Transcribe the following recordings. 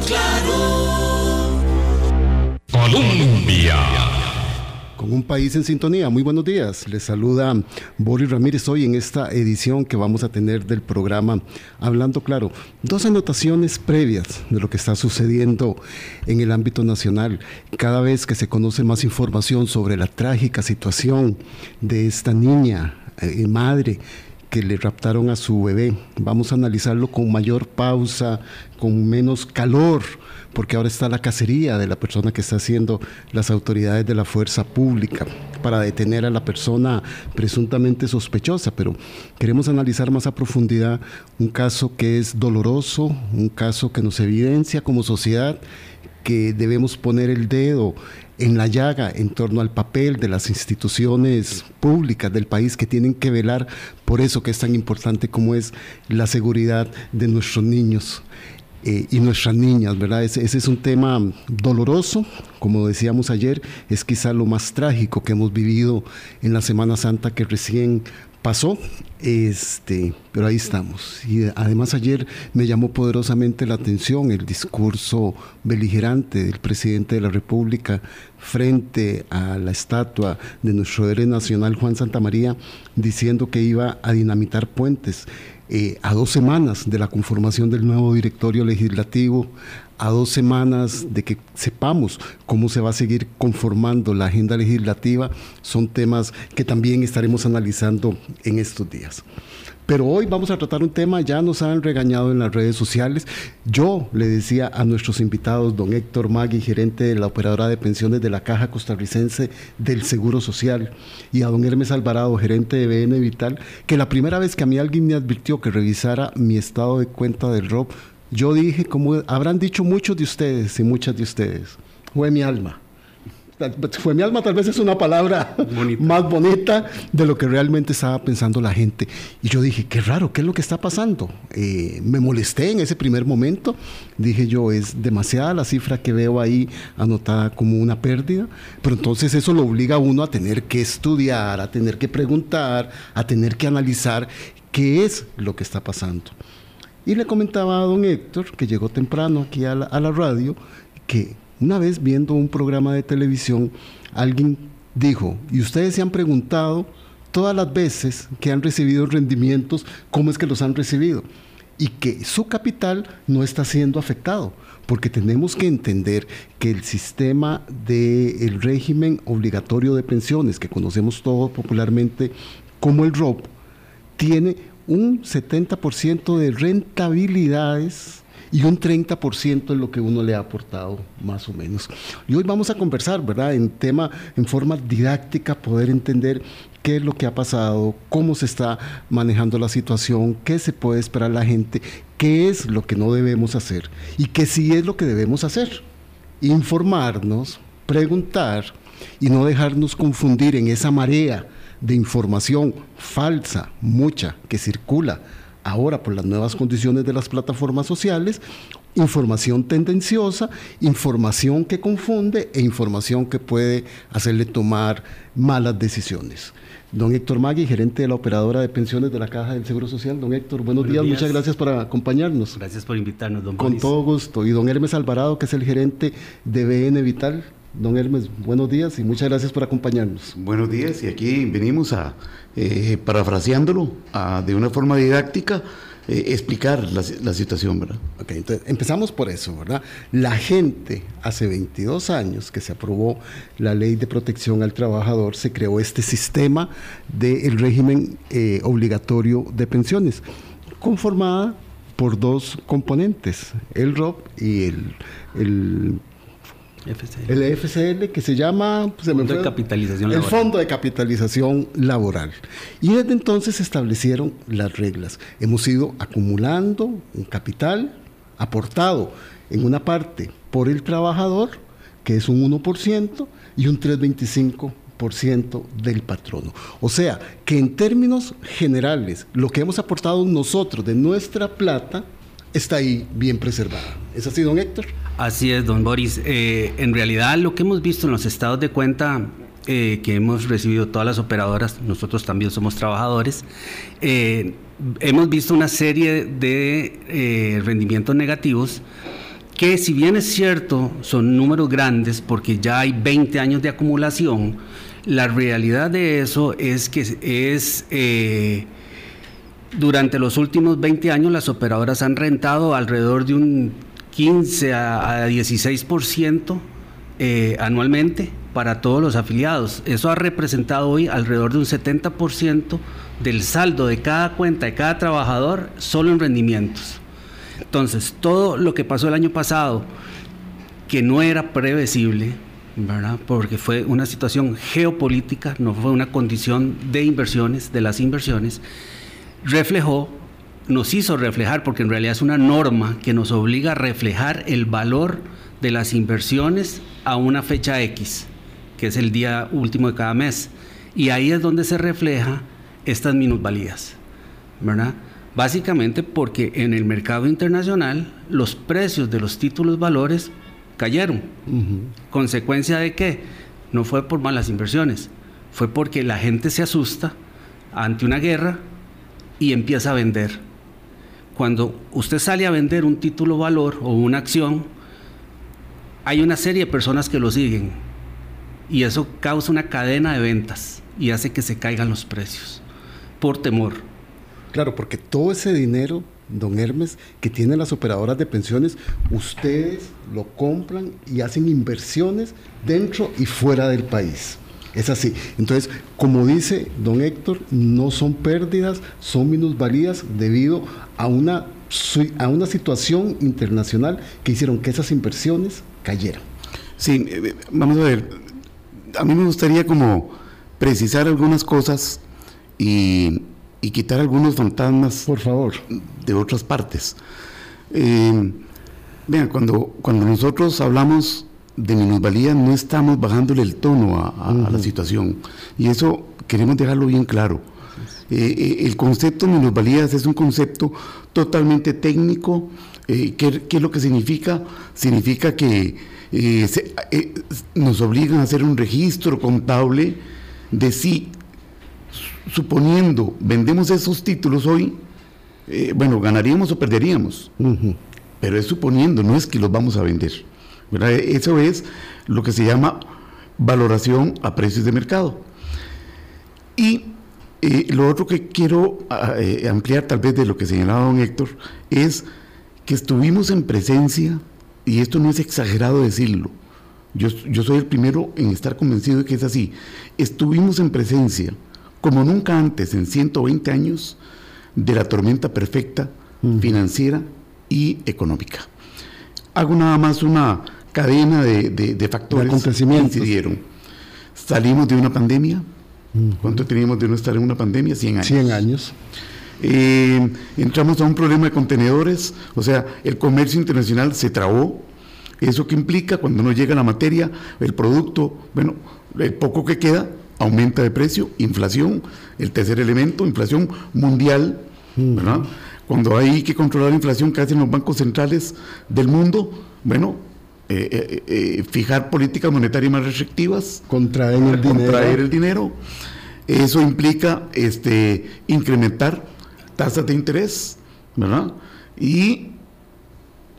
Claro. Colombia. Con un país en sintonía. Muy buenos días. Les saluda Boris Ramírez hoy en esta edición que vamos a tener del programa Hablando Claro. Dos anotaciones previas de lo que está sucediendo en el ámbito nacional. Cada vez que se conoce más información sobre la trágica situación de esta niña, eh, madre, que le raptaron a su bebé. Vamos a analizarlo con mayor pausa, con menos calor, porque ahora está la cacería de la persona que está haciendo las autoridades de la fuerza pública para detener a la persona presuntamente sospechosa, pero queremos analizar más a profundidad un caso que es doloroso, un caso que nos evidencia como sociedad que debemos poner el dedo en la llaga en torno al papel de las instituciones públicas del país que tienen que velar por eso que es tan importante como es la seguridad de nuestros niños. Eh, y nuestras niñas, ¿verdad? Ese, ese, es un tema doloroso, como decíamos ayer, es quizá lo más trágico que hemos vivido en la Semana Santa que recién pasó, este, pero ahí estamos. Y además ayer me llamó poderosamente la atención el discurso beligerante del presidente de la República frente a la estatua de nuestro héroe nacional Juan Santamaría, diciendo que iba a dinamitar puentes. Eh, a dos semanas de la conformación del nuevo directorio legislativo, a dos semanas de que sepamos cómo se va a seguir conformando la agenda legislativa, son temas que también estaremos analizando en estos días. Pero hoy vamos a tratar un tema, ya nos han regañado en las redes sociales. Yo le decía a nuestros invitados, don Héctor Magui, gerente de la operadora de pensiones de la Caja Costarricense del Seguro Social, y a don Hermes Alvarado, gerente de BN Vital, que la primera vez que a mí alguien me advirtió que revisara mi estado de cuenta del ROB, yo dije, como habrán dicho muchos de ustedes y muchas de ustedes, fue mi alma fue mi alma, tal vez es una palabra más bonita de lo que realmente estaba pensando la gente. Y yo dije, qué raro, ¿qué es lo que está pasando? Eh, me molesté en ese primer momento. Dije yo, es demasiada la cifra que veo ahí anotada como una pérdida. Pero entonces eso lo obliga a uno a tener que estudiar, a tener que preguntar, a tener que analizar qué es lo que está pasando. Y le comentaba a don Héctor, que llegó temprano aquí a la, radio, que una vez viendo un programa de televisión, alguien dijo, y ustedes se han preguntado todas las veces que han recibido rendimientos, cómo es que los han recibido, y que su capital no está siendo afectado, porque tenemos que entender que el sistema del régimen obligatorio de pensiones, que conocemos todos popularmente como el ROP, tiene un 70% de rentabilidades y un 30% es lo que uno le ha aportado más o menos. Y hoy vamos a conversar, ¿verdad? En tema, en forma didáctica, poder entender qué es lo que ha pasado, cómo se está manejando la situación, qué se puede esperar la gente, qué es lo que no debemos hacer y qué sí es lo que debemos hacer. Informarnos, preguntar y no dejarnos confundir en esa marea de información falsa, mucha, que circula ahora por las nuevas condiciones de las plataformas sociales, información tendenciosa, información que confunde e información que puede hacerle tomar malas decisiones. Don Héctor Magui, gerente de la operadora de pensiones de la Caja del Seguro Social. Don Héctor, buenos, días, muchas gracias por acompañarnos. Gracias por invitarnos, don Con todo gusto. Y don Hermes Alvarado, que es el gerente de BN Vital. Don Hermes, buenos días y muchas gracias por acompañarnos. Buenos días y aquí venimos a, eh, parafraseándolo de una forma didáctica, eh, explicar la, situación, ¿verdad? Ok, entonces empezamos por eso, ¿verdad? La gente, hace 22 años que se aprobó la ley de protección al trabajador, se creó este sistema del régimen eh, obligatorio de pensiones, conformada por dos componentes, el ROP y el, el el FCL que se llama fondo de capitalización el Fondo de Capitalización Laboral. Y desde entonces se establecieron las reglas. Hemos ido acumulando un capital aportado en una parte por el trabajador, que es un 1%, y un 3,25% del patrono. O sea, que en términos generales, lo que hemos aportado nosotros de nuestra plata está ahí bien preservada. ¿Es así, don Héctor? Así es, don Boris. Eh, en realidad lo que hemos visto en los estados de cuenta eh, que hemos recibido todas las operadoras, nosotros también somos trabajadores, eh, hemos visto una serie de rendimientos negativos que si bien es cierto, son números grandes porque ya hay 20 años de acumulación, la realidad de eso es que es... Durante los últimos 20 años las operadoras han rentado alrededor de un 15 a, 16% eh, anualmente para todos los afiliados. Eso ha representado hoy alrededor de un 70% del saldo de cada cuenta de cada trabajador solo en rendimientos. Entonces, todo lo que pasó el año pasado, que no era previsible, ¿verdad? porque fue una situación geopolítica, no fue una condición de inversiones, de las inversiones, reflejó, nos hizo reflejar, porque en realidad es una norma que nos obliga a reflejar el valor de las inversiones a una fecha X, que es el día último de cada mes. Y ahí es donde se refleja estas minusvalías, ¿verdad? Básicamente porque en el mercado internacional los precios de los títulos valores cayeron. ¿Consecuencia de qué? No fue por malas inversiones, fue porque la gente se asusta ante una guerra y empieza a vender. Cuando usted sale a vender un título valor o una acción, hay una serie de personas que lo siguen y eso causa una cadena de ventas y hace que se caigan los precios por temor. Claro, porque todo ese dinero, don Hermes, que tienen las operadoras de pensiones, ustedes lo compran y hacen inversiones dentro y fuera del país. Es así. Entonces, como dice don Héctor, no son pérdidas, son minusvalías debido a una, a una situación internacional que hicieron que esas inversiones cayeran. Sí, eh, eh, vamos a ver. A mí me gustaría como precisar algunas cosas y, quitar algunos fantasmas. Por favor. De otras partes. Eh, vean, cuando, cuando nosotros hablamos de minusvalía no estamos bajándole el tono a, la situación. Y eso queremos dejarlo bien claro. Eh, eh, el concepto de minusvalías es un concepto totalmente técnico. Eh, ¿qué, es lo que significa? Significa que nos obligan a hacer un registro contable de si, suponiendo, vendemos esos títulos hoy, bueno, ganaríamos o perderíamos. Pero es suponiendo, no es que los vamos a vender. Eso es lo que se llama valoración a precios de mercado. Y eh, lo otro que quiero ah, eh, ampliar tal vez de lo que señalaba don Héctor es que estuvimos en presencia, y esto no es exagerado decirlo, yo, yo soy el primero en estar convencido de que es así, estuvimos en presencia, como nunca antes en 120 años, de la tormenta perfecta financiera y económica. Hago nada más una cadena de, factores que incidieron. Salimos de una pandemia. ¿Cuánto teníamos de no estar en una pandemia? 100 años. 100 años. Eh, entramos a un problema de contenedores, o sea, el comercio internacional se trabó. ¿Eso que implica? Cuando no llega la materia, el producto, bueno, el poco que queda aumenta de precio, inflación, el tercer elemento, inflación mundial, ¿verdad? Cuando hay que controlar la inflación que hacen los bancos centrales del mundo, bueno, eh, eh, eh, fijar políticas monetarias más restrictivas, contraer el dinero. el dinero. Eso implica este, incrementar tasas de interés, ¿verdad? Y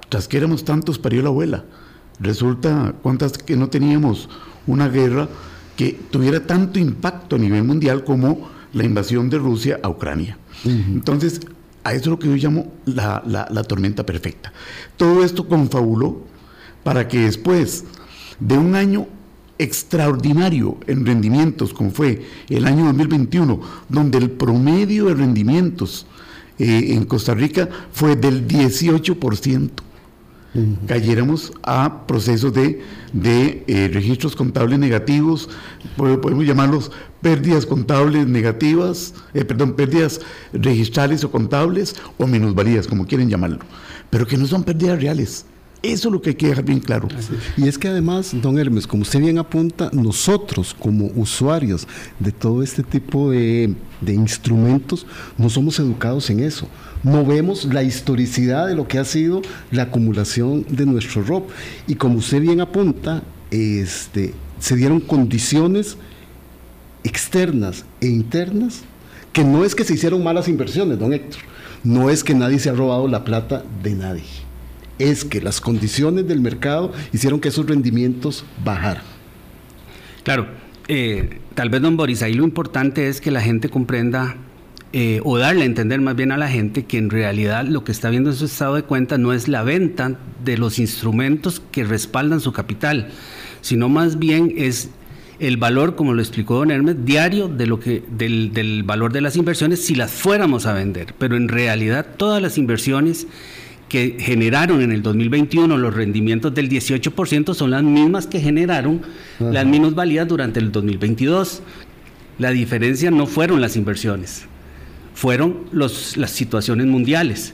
tras que éramos tantos, parió la abuela. Resulta cuántas que no teníamos una guerra que tuviera tanto impacto a nivel mundial como la invasión de Rusia a Ucrania. Entonces, a eso es lo que yo llamo la, la tormenta perfecta. Todo esto confabuló para que después de un año extraordinario en rendimientos, como fue el año 2021, donde el promedio de rendimientos eh, en Costa Rica fue del 18%, cayéramos a procesos de, eh, registros contables negativos, podemos llamarlos pérdidas contables negativas, eh, perdón, pérdidas registrales o contables o minusvalías, como quieren llamarlo, pero que no son pérdidas reales eso es lo que hay que dejar bien claro. Y es que además, don Hermes, como usted bien apunta, nosotros como usuarios de todo este tipo de, instrumentos, no somos educados en eso. No vemos la historicidad de lo que ha sido la acumulación de nuestro ROP. Y como usted bien apunta, este, se dieron condiciones externas e internas que no es que se hicieron malas inversiones, don Héctor. No es que nadie se ha robado la plata de nadie es que las condiciones del mercado hicieron que esos rendimientos bajaran. Claro, eh, tal vez don Boris, ahí lo importante es que la gente comprenda eh, o darle a entender más bien a la gente que en realidad lo que está viendo en su estado de cuenta no es la venta de los instrumentos que respaldan su capital, sino más bien es el valor, como lo explicó don Hermes, diario de lo que, del, del valor de las inversiones si las fuéramos a vender. Pero en realidad todas las inversiones que generaron en el 2021 los rendimientos del 18% son las mismas que generaron las minusvalías durante el 2022. La diferencia no fueron las inversiones, fueron los, las situaciones mundiales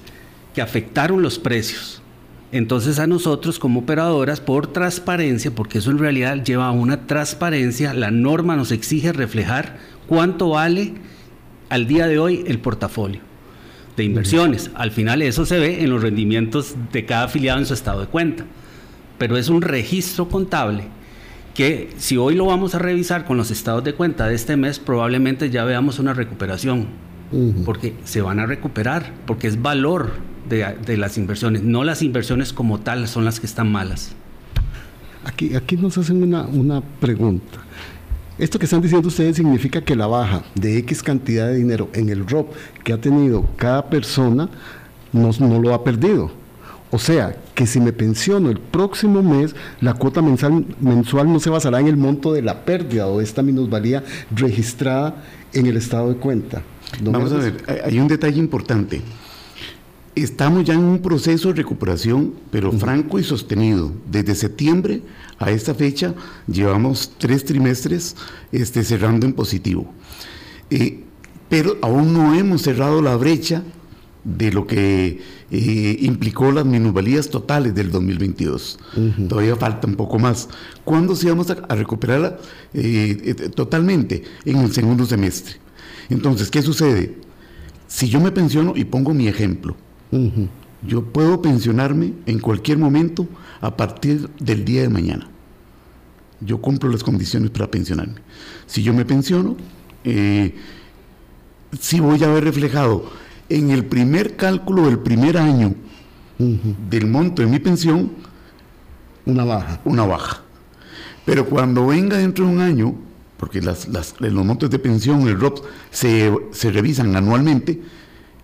que afectaron los precios. Entonces a nosotros como operadoras, por transparencia, porque eso en realidad lleva a una transparencia, la norma nos exige reflejar cuánto vale al día de hoy el portafolio de inversiones. Al final eso se ve en los rendimientos de cada afiliado en su estado de cuenta. Pero es un registro contable que si hoy lo vamos a revisar con los estados de cuenta de este mes, probablemente ya veamos una recuperación. Porque se van a recuperar, porque es valor de, las inversiones, no las inversiones como tal son las que están malas. Aquí, aquí nos hacen una, una pregunta. Esto que están diciendo ustedes significa que la baja de X cantidad de dinero en el ROP que ha tenido cada persona no, no lo ha perdido. O sea, que si me pensiono el próximo mes, la cuota mensual, mensual no se basará en el monto de la pérdida o esta minusvalía registrada en el estado de cuenta. Vamos a ver, hay un detalle importante. Estamos ya en un proceso de recuperación, pero franco y sostenido. Desde septiembre a esta fecha llevamos tres trimestres este, cerrando en positivo. Eh, pero aún no hemos cerrado la brecha de lo que eh, implicó las minusvalías totales del 2022. Todavía falta un poco más. ¿Cuándo se vamos a, recuperarla eh, totalmente? En el segundo semestre. Entonces, ¿qué sucede? Si yo me pensiono y pongo mi ejemplo, yo puedo pensionarme en cualquier momento a partir del día de mañana. Yo cumplo las condiciones para pensionarme. Si yo me pensiono, eh, si voy a ver reflejado en el primer cálculo del primer año del monto de mi pensión, una baja. Una baja. Pero cuando venga dentro de un año, porque las, los montos de pensión, el ROP, se, se revisan anualmente,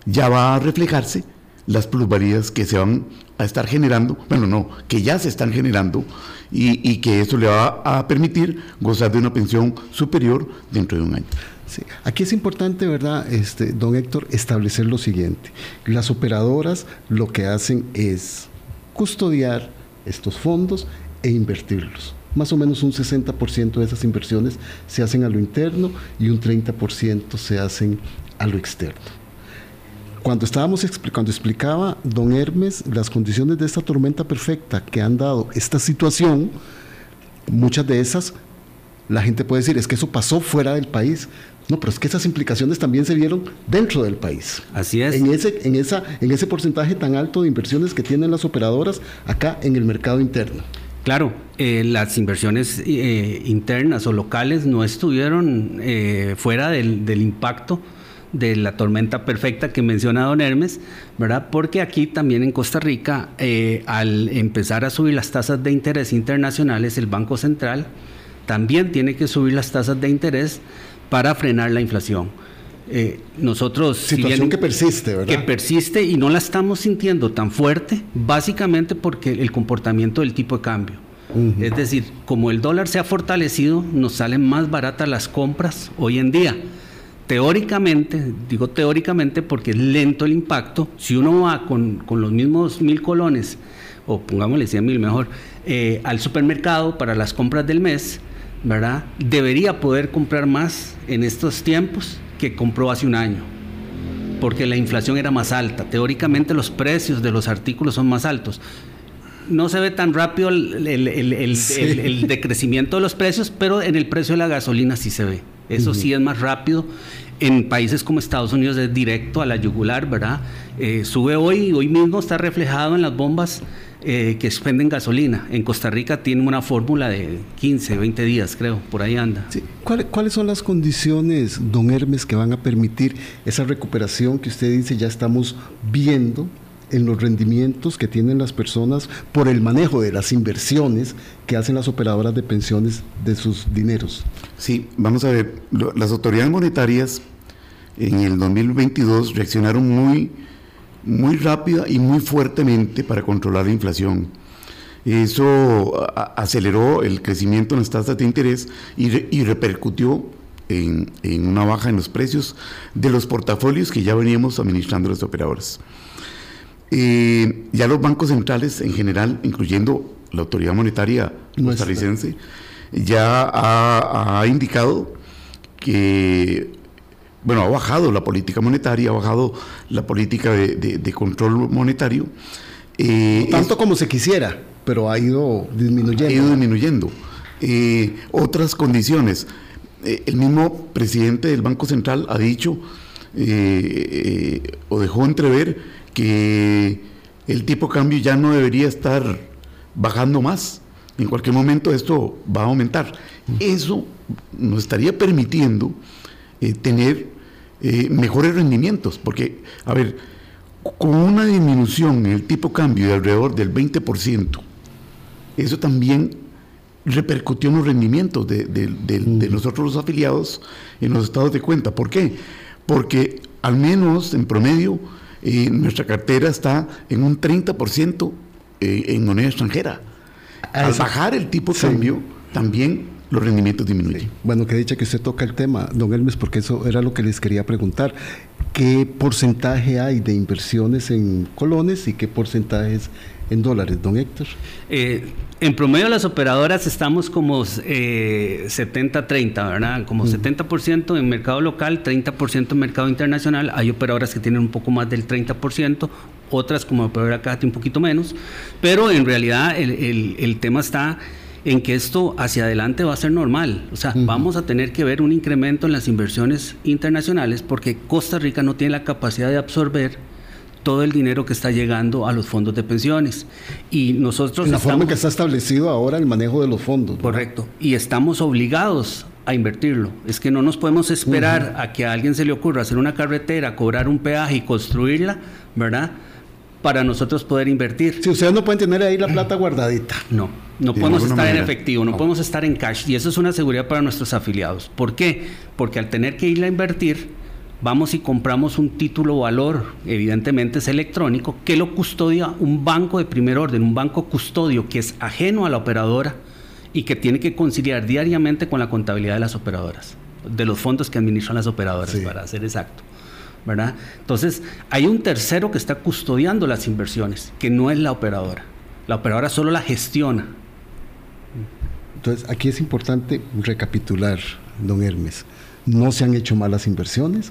ya va a reflejarse las plusvalías que se van a estar generando, bueno, no, que ya se están generando y, que eso le va a permitir gozar de una pensión superior dentro de un año. Sí. Aquí es importante, ¿verdad, este, don Héctor, establecer lo siguiente. Las operadoras lo que hacen es custodiar estos fondos e invertirlos. Más o menos un 60% de esas inversiones se hacen a lo interno y un 30% se hacen a lo externo cuando estábamos cuando explicaba don Hermes las condiciones de esta tormenta perfecta que han dado esta situación, muchas de esas la gente puede decir es que eso pasó fuera del país. No, pero es que esas implicaciones también se vieron dentro del país. Así es. En ese, en esa, en ese porcentaje tan alto de inversiones que tienen las operadoras acá en el mercado interno. Claro, eh, las inversiones eh, internas o locales no estuvieron eh, fuera del, del impacto de la tormenta perfecta que menciona don Hermes, ¿verdad? Porque aquí también en Costa Rica, eh, al empezar a subir las tasas de interés internacionales, el Banco Central también tiene que subir las tasas de interés para frenar la inflación. Eh, nosotros situación que persiste, ¿verdad? Que persiste y no la estamos sintiendo tan fuerte, básicamente porque el comportamiento del tipo de cambio. Es decir, como el dólar se ha fortalecido, nos salen más baratas las compras hoy en día teóricamente, digo teóricamente porque es lento el impacto, si uno va con, los mismos mil colones, o pongámosle 100 mil mejor, eh, al supermercado para las compras del mes, ¿verdad? Debería poder comprar más en estos tiempos que compró hace un año, porque la inflación era más alta. Teóricamente los precios de los artículos son más altos. No se ve tan rápido el, el decrecimiento de los precios, pero en el precio de la gasolina sí se ve. Eso sí es más rápido. En países como Estados Unidos es directo a la yugular, ¿verdad? Eh, sube hoy, hoy mismo está reflejado en las bombas eh, que expenden gasolina. En Costa Rica tiene una fórmula de 15, 20 días, creo, por ahí anda. ¿Cuáles son las condiciones, don Hermes, que van a permitir esa recuperación que usted dice ya estamos viendo en los rendimientos que tienen las personas por el manejo de las inversiones que hacen las operadoras de pensiones de sus dineros. Sí, vamos a ver, las autoridades monetarias en el 2022 reaccionaron muy, muy rápida y muy fuertemente para controlar la inflación. Eso aceleró el crecimiento en las tasas de interés y, repercutió en, una baja en los precios de los portafolios que ya veníamos administrando los operadores. Eh, ya los bancos centrales en general, incluyendo la autoridad monetaria costarricense, ya ha, indicado que, bueno, ha bajado la política monetaria, ha bajado la política de, control monetario. Eh, Tanto como se quisiera, pero ha ido disminuyendo. Ha ido disminuyendo. Eh, otras condiciones. el mismo presidente del Banco Central ha dicho o dejó entrever que el tipo de cambio ya no debería estar bajando más. En cualquier momento esto va a aumentar. Eso nos estaría permitiendo eh, tener eh, mejores rendimientos, porque, a ver, con una disminución en el tipo de cambio de alrededor del 20%, eso también repercutió en los rendimientos de, de nosotros los afiliados en los estados de cuenta. ¿Por qué? Porque al menos en promedio y nuestra cartera está en un 30% eh, en moneda extranjera. Ah, Al bajar el tipo de cambio, también los rendimientos disminuyen. Bueno, que dicha que usted toca el tema, don Elmes, porque eso era lo que les quería preguntar. ¿Qué porcentaje hay de inversiones en colones y qué porcentajes en dólares, don Héctor? Eh, en promedio las operadoras estamos como 70-30, eh, ¿verdad? Como 70% mm. en mercado local, 30% en mercado internacional. Hay operadoras que tienen un poco más del 30%, otras como operadora CATI un poquito menos, pero en realidad el, tema está en que esto hacia adelante va a ser normal. O sea, vamos a tener que ver un incremento en las inversiones internacionales porque Costa Rica no tiene la capacidad de absorber todo el dinero que está llegando a los fondos de pensiones. Y nosotros... En la forma que está establecido ahora el manejo de los fondos. Correcto. Y estamos obligados a invertirlo. Es que no nos podemos esperar a que a alguien se le ocurra hacer una carretera, cobrar un peaje y construirla, ¿verdad? Para nosotros poder invertir. Si ustedes no pueden tener ahí la plata guardadita. No, no podemos estar en efectivo, no, podemos estar en cash. Y eso es una seguridad para nuestros afiliados. ¿Por qué? Porque al tener que ir a invertir, vamos y compramos un título valor, evidentemente es electrónico, que lo custodia un banco de primer orden, un banco custodio que es ajeno a la operadora y que tiene que conciliar diariamente con la contabilidad de las operadoras, de los fondos que administran las operadoras, para ser exacto. ¿verdad? Entonces, hay un tercero que está custodiando las inversiones, que no es la operadora. La operadora solo la gestiona. Entonces, aquí es importante recapitular, don Hermes no se han hecho malas inversiones,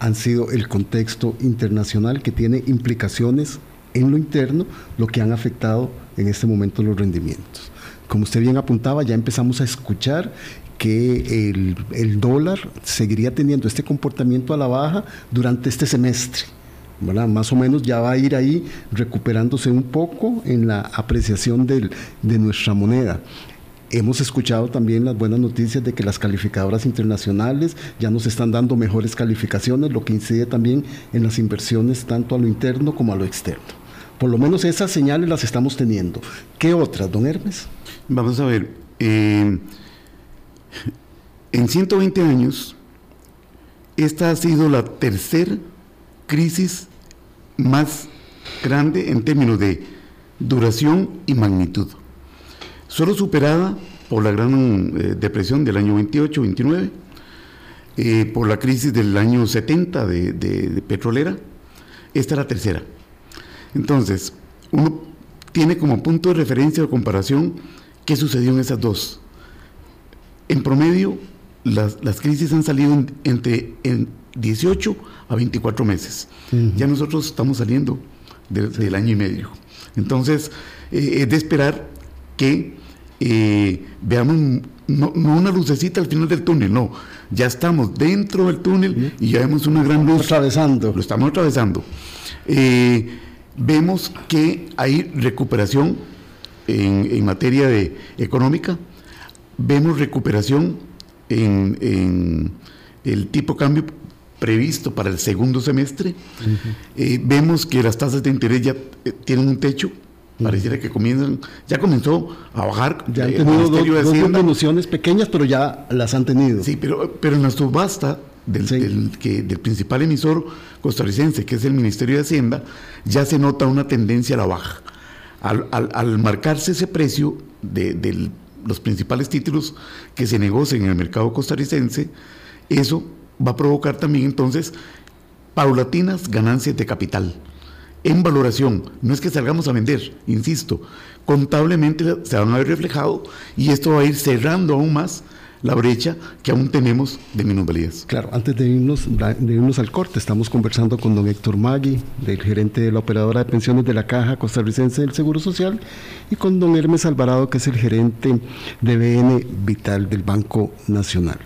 han sido el contexto internacional que tiene implicaciones en lo interno, lo que han afectado en este momento los rendimientos. Como usted bien apuntaba, ya empezamos a escuchar que el, dólar seguiría teniendo este comportamiento a la baja durante este semestre. Más o menos ya va a ir ahí recuperándose un poco en la apreciación de nuestra moneda. Hemos escuchado también las buenas noticias de que las calificadoras internacionales ya nos están dando mejores calificaciones, lo que incide también en las inversiones tanto a lo interno como a lo externo. Por lo menos esas señales las estamos teniendo. ¿Qué otras, don Hermes? Vamos a ver. Eh, en 120 años, esta ha sido la tercera crisis más grande en términos de duración y magnitud solo superada por la gran eh, depresión del año 28-29, eh, por la crisis del año 70 de, petrolera, esta es la tercera. Entonces, uno tiene como punto de referencia o comparación qué sucedió en esas dos. En promedio, las, crisis han salido entre en 18 a 24 meses. Ya nosotros estamos saliendo del año y medio. Entonces, eh, es de esperar que eh, veamos no, una lucecita al final del túnel, no, ya estamos dentro del túnel y ya vemos una gran luz. Atravesando. Lo estamos atravesando. Eh, vemos que hay recuperación en, materia de económica, vemos recuperación en, el tipo de cambio previsto para el segundo semestre. Eh, vemos que las tasas de interés ya eh, tienen un techo. Pareciera que comienzan, ya comenzó a bajar. Ya han el tenido dos, dos disminuciones pequeñas, pero ya las han tenido. Sí, pero, pero en la subasta del, Sí. del- que, del principal emisor costarricense, que es el Ministerio de Hacienda, ya se nota una tendencia a la baja. Al, al- al marcarse ese precio de, de los principales títulos que se negocian en el mercado costarricense, eso va a provocar también entonces paulatinas ganancias de capital. En valoración, no es que salgamos a vender, insisto, contablemente se van a ver reflejado y esto va a ir cerrando aún más la brecha que aún tenemos de minusvalías. Claro, antes de irnos, de irnos al corte, estamos conversando con don Héctor Magui, del gerente de la operadora de pensiones de la Caja Costarricense del Seguro Social, y con don Hermes Alvarado, que es el gerente de BN Vital del Banco Nacional.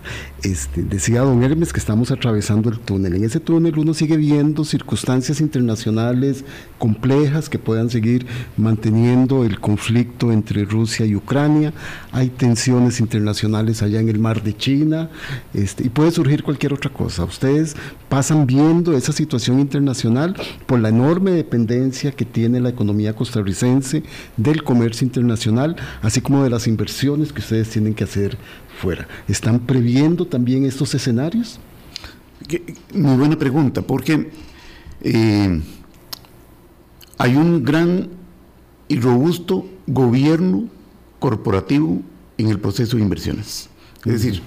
Este, decía don Hermes que estamos atravesando el túnel. En ese túnel uno sigue viendo circunstancias internacionales complejas que puedan seguir manteniendo el conflicto entre Rusia y Ucrania. Hay tensiones internacionales allá en el mar de China este, y puede surgir cualquier otra cosa. Ustedes pasan viendo esa situación internacional por la enorme dependencia que tiene la economía costarricense del comercio internacional, así como de las inversiones que ustedes tienen que hacer fuera. ¿Están previendo también estos escenarios? Muy buena pregunta, porque eh, hay un gran y robusto gobierno corporativo en el proceso de inversiones. Es decir,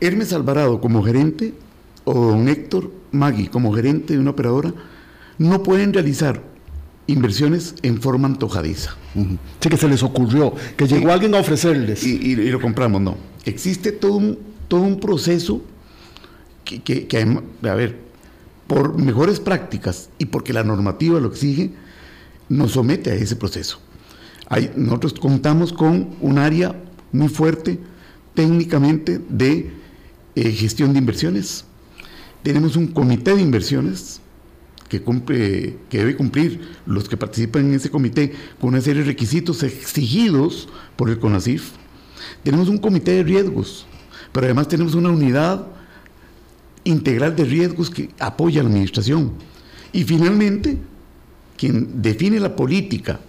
Hermes Alvarado como gerente o don Héctor Magui como gerente de una operadora no pueden realizar inversiones en forma antojadiza. Sí que se les ocurrió, que llegó alguien a ofrecerles. y, y- y lo compramos, no. Existe todo un, todo un proceso que, que- que, a ver, por mejores prácticas y porque la normativa lo exige, nos somete a ese proceso. Hay- nosotros contamos con un área muy fuerte técnicamente de eh, gestión de inversiones. Tenemos un comité de inversiones que, cumple, que debe cumplir los que participan en ese comité con una serie de requisitos exigidos por el CONACIF. Tenemos un comité de riesgos, pero además tenemos una unidad integral de riesgos que apoya a la administración. Y finalmente, quien define la política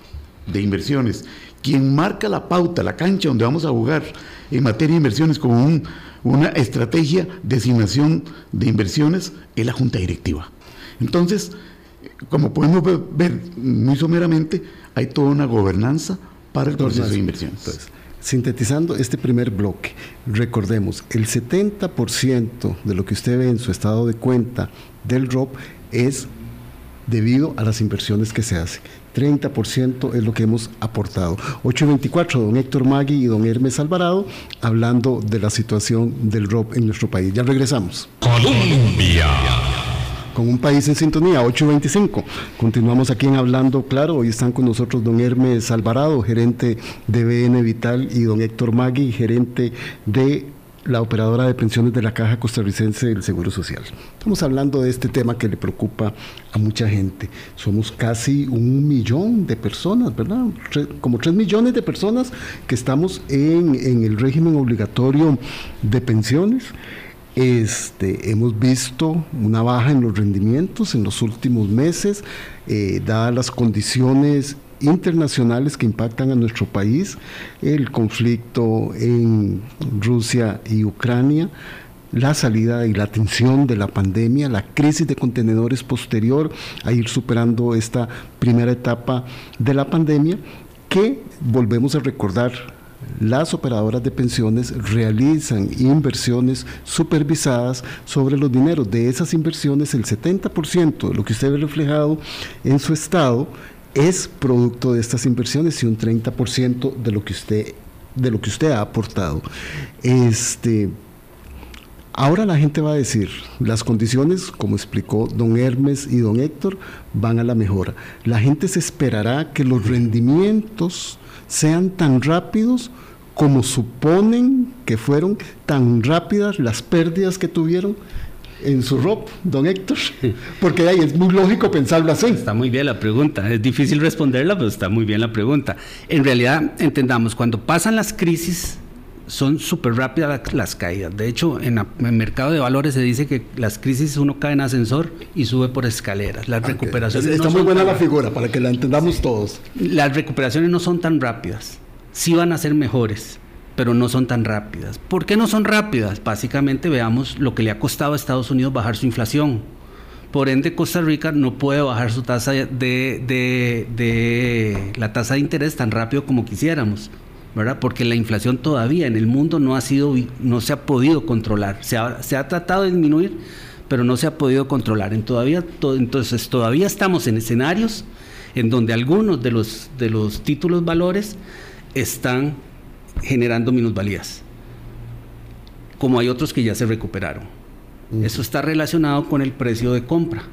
de inversiones, quien marca la pauta, la cancha donde vamos a jugar en materia de inversiones como un- una estrategia de asignación de inversiones, es la Junta Directiva. Entonces, como podemos ve- ver muy someramente, hay toda una gobernanza para el proceso de inversiones. Entonces, sintetizando este primer bloque, recordemos, el 70% de lo que usted ve en su estado de cuenta del ROP es debido a las inversiones que se hacen. 30% es lo que hemos aportado. 824, don Héctor Magui y don Hermes Alvarado, hablando de la situación del ROP en nuestro país. Ya regresamos. Colombia. con un país en sintonía, 825. Continuamos aquí en Hablando Claro. Hoy están con nosotros don Hermes Alvarado, gerente de BN Vital, y don Héctor Magui, gerente de la operadora de pensiones de la Caja Costarricense del Seguro Social. Estamos hablando de este tema que le preocupa a mucha gente. Somos casi un millón de personas, ¿verdad? Como tres millones de personas que estamos en, en el régimen obligatorio de pensiones. Este, hemos visto una baja en los rendimientos en los últimos meses, eh, dadas las condiciones internacionales que impactan a nuestro país, el conflicto en Rusia y Ucrania, la salida y la atención de la pandemia, la crisis de contenedores posterior a ir superando esta primera etapa de la pandemia, que volvemos a recordar las operadoras de pensiones realizan inversiones supervisadas sobre los dineros. De esas inversiones, el 70% de lo que usted ve reflejado en su estado es producto de estas inversiones y un 30% de lo que usted de lo que usted ha aportado. Este Ahora la gente va a decir, las condiciones, como explicó don Hermes y don Héctor, van a la mejora. La gente se esperará que los rendimientos sean tan rápidos como suponen que fueron tan rápidas las pérdidas que tuvieron en su ROP, don Héctor. Porque ahí es muy lógico pensarlo así. Está muy bien la pregunta. Es difícil responderla, pero está muy bien la pregunta. En realidad, entendamos, cuando pasan las crisis son súper rápidas las caídas. De hecho, en, el mercado de valores se dice que las crisis uno cae en ascensor y sube por escaleras. Las recuperaciones... Está muy buena la figura para que la entendamos todos. Las recuperaciones no son tan rápidas. Sí van a ser mejores, pero no son tan rápidas. ¿Por qué no son rápidas? Básicamente veamos lo que le ha costado a Estados Unidos bajar su inflación. Por ende, Costa Rica no puede bajar su tasa de, la tasa de interés tan rápido como quisiéramos. ¿verdad? Porque la inflación todavía en el mundo no ha sido, no se ha podido controlar. Se ha, se ha tratado de disminuir, pero no se ha podido controlar. En todavía, entonces todavía estamos en escenarios en donde algunos de los, de los títulos valores están generando minusvalías, como hay otros que ya se recuperaron. Eso está relacionado con el precio de compra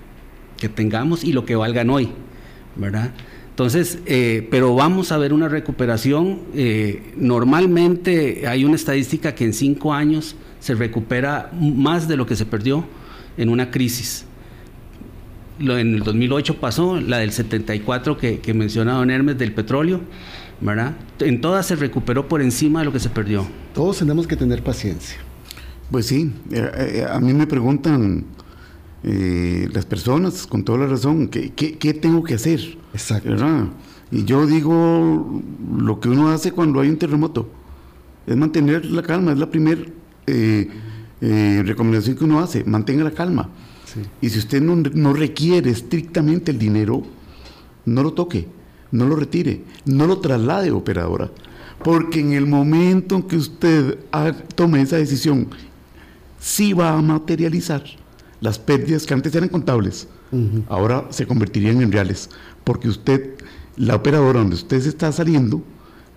que tengamos y lo que valgan hoy, ¿verdad? Entonces, eh, pero vamos a ver una recuperación. Eh, normalmente hay una estadística que en cinco años se recupera más de lo que se perdió en una crisis. Lo, en el 2008 pasó, la del 74 que, que menciona don Hermes del petróleo, ¿verdad? En todas se recuperó por encima de lo que se perdió. Todos tenemos que tener paciencia. Pues sí, eh, a mí me preguntan eh, las personas, con toda la razón, ¿qué, qué, tengo que hacer? Exacto. Y yo digo lo que uno hace cuando hay un terremoto, es mantener la calma, es la primera eh, eh, recomendación que uno hace, mantenga la calma. Y si usted no, no requiere estrictamente el dinero, no lo toque, no lo retire, no lo traslade operadora. Porque en el momento en que usted tome esa decisión, sí va a materializar las pérdidas que antes eran contables, ahora se convertirían en reales, porque usted, la operadora donde usted se está saliendo,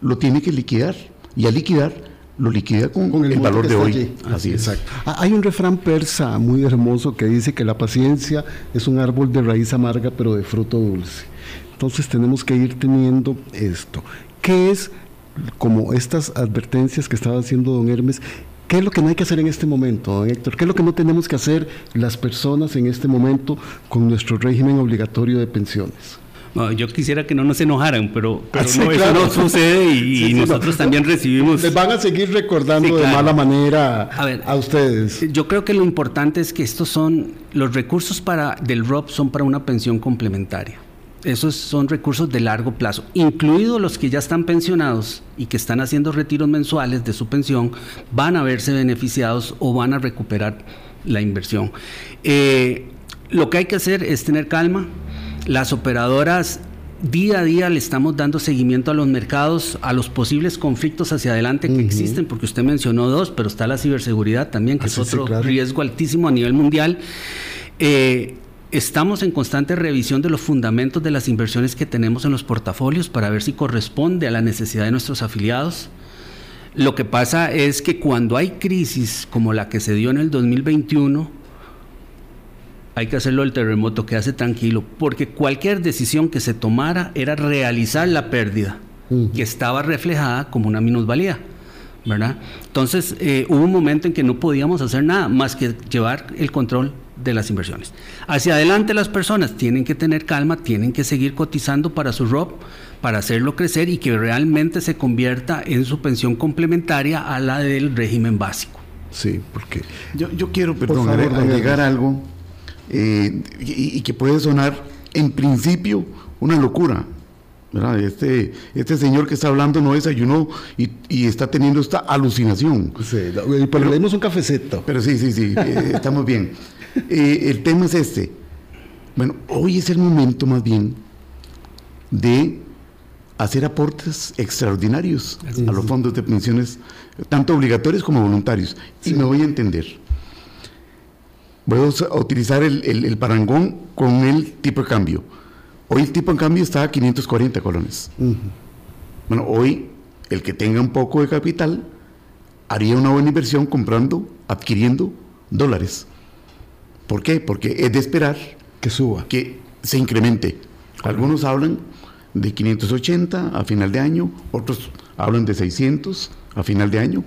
lo tiene que liquidar, y al liquidar, lo liquida con, el, valor de hoy. Así es. Exacto. Ah, hay un refrán persa muy hermoso que dice que la paciencia es un árbol de raíz amarga, pero de fruto dulce. Entonces tenemos que ir teniendo esto. ¿Qué es como estas advertencias que estaba haciendo don Hermes, ¿Qué es lo que no hay que hacer en este momento, don Héctor? ¿Qué es lo que no tenemos que hacer las personas en este momento con nuestro régimen obligatorio de pensiones? yo quisiera que no nos enojaran, pero, ah, no, eso no sucede y, nosotros también recibimos... Les van a seguir recordando de mala manera a, ustedes. Yo creo que lo importante es que estos son, los recursos para, del ROP son para una pensión complementaria esos son recursos de largo plazo, incluidos los que ya están pensionados y que están haciendo retiros mensuales de su pensión, van a verse beneficiados o van a recuperar la inversión. Eh, lo que hay que hacer es tener calma. Las operadoras día a día le estamos dando seguimiento a los mercados, a los posibles conflictos hacia adelante que existen, porque usted mencionó dos, pero está la ciberseguridad también, que es otro riesgo altísimo a nivel mundial. Eh, Estamos en constante revisión de los fundamentos de las inversiones que tenemos en los portafolios para ver si corresponde a la necesidad de nuestros afiliados. Lo que pasa es que cuando hay crisis como la que se dio en el 2021, hay que hacerlo el terremoto, que hace tranquilo, porque cualquier decisión que se tomara era realizar la pérdida, que estaba reflejada como una minusvalía. ¿verdad? Entonces eh, hubo un momento en que no podíamos hacer nada más que llevar el control de las inversiones. Hacia adelante las personas tienen que tener calma, tienen que seguir cotizando para su ROP, para hacerlo crecer y que realmente se convierta en su pensión complementaria a la del régimen básico. Sí, porque... Yo, yo quiero, perdón, agregar algo eh, y, que puede sonar en principio una locura. Este, este señor que está hablando no desayunó y, y está teniendo esta alucinación. Sí, pero, le dimos un cafecito. Pero sí, sí, sí, eh, estamos bien. Eh, el tema es este. Bueno, hoy es el momento más bien de hacer aportes extraordinarios a los fondos de pensiones, tanto obligatorios como voluntarios. Y me voy a entender. Voy a utilizar el, parangón con el tipo de cambio. Hoy el tipo de cambio está a 540 colones. Bueno, hoy el que tenga un poco de capital haría una buena inversión comprando, adquiriendo dólares. ¿Por qué? Porque es de esperar que suba, que se incremente. Algunos hablan de 580 a final de año, otros hablan de 600 a final de año.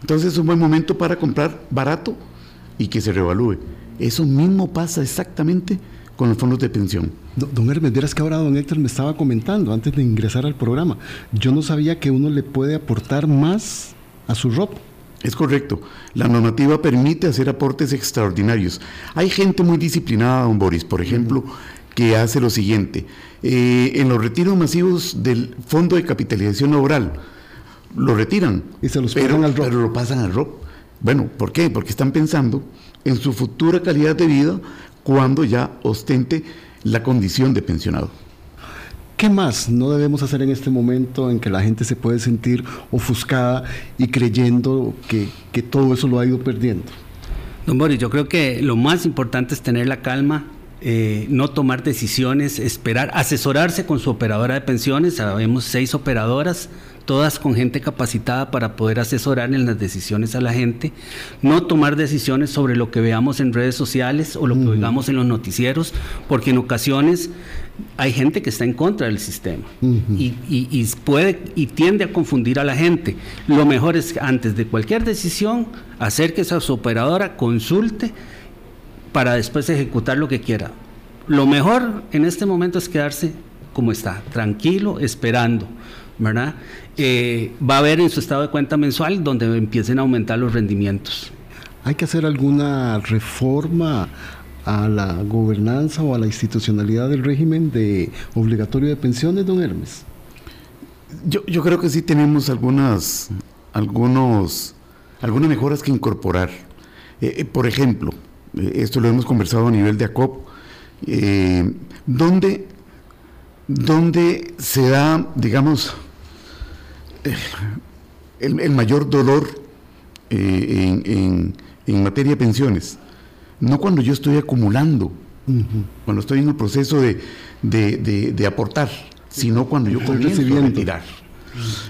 Entonces es un buen momento para comprar barato y que se revalúe. Eso mismo pasa exactamente con los fondos de pensión. Don Hermes, que ahora don Héctor me estaba comentando antes de ingresar al programa. Yo no sabía que uno le puede aportar más a su ROP. Es correcto. La normativa permite hacer aportes extraordinarios. Hay gente muy disciplinada, don Boris, por ejemplo, que hace lo siguiente. Eh, en los retiros masivos del Fondo de Capitalización Laboral, lo retiran. Y se los pero, pasan al ROP. Pero lo pasan al ROP. Bueno, ¿por qué? Porque están pensando en su futura calidad de vida cuando ya ostente la condición de pensionado. ¿Qué más no debemos hacer en este momento en que la gente se puede sentir ofuscada y creyendo que, que todo eso lo ha ido perdiendo? Don Boris, yo creo que lo más importante es tener la calma, eh, no tomar decisiones, esperar, asesorarse con su operadora de pensiones. Sabemos seis operadoras, todas con gente capacitada para poder asesorar en las decisiones a la gente. No tomar decisiones sobre lo que veamos en redes sociales o lo que oigamos en los noticieros, porque en ocasiones hay gente que está en contra del sistema y, y- y puede y tiende a confundir a la gente. Lo mejor es antes de cualquier decisión acérquese a su operadora, consulte para después ejecutar lo que quiera. Lo mejor en este momento es quedarse como está, tranquilo, esperando, ¿verdad? Eh, va a ver en su estado de cuenta mensual donde empiecen a aumentar los rendimientos. ¿Hay que hacer alguna reforma a la gobernanza o a la institucionalidad del régimen de obligatorio de pensiones, don Hermes? Yo, yo creo que sí tenemos algunas, algunos, algunas mejoras que incorporar. Eh, eh, por ejemplo, eh, esto lo hemos conversado a nivel de ACOP, donde, se da, digamos, el, mayor dolor en, en- en materia de pensiones. No cuando yo estoy acumulando, cuando estoy en el proceso de, de- de- de aportar, sino cuando yo comienzo a retirar.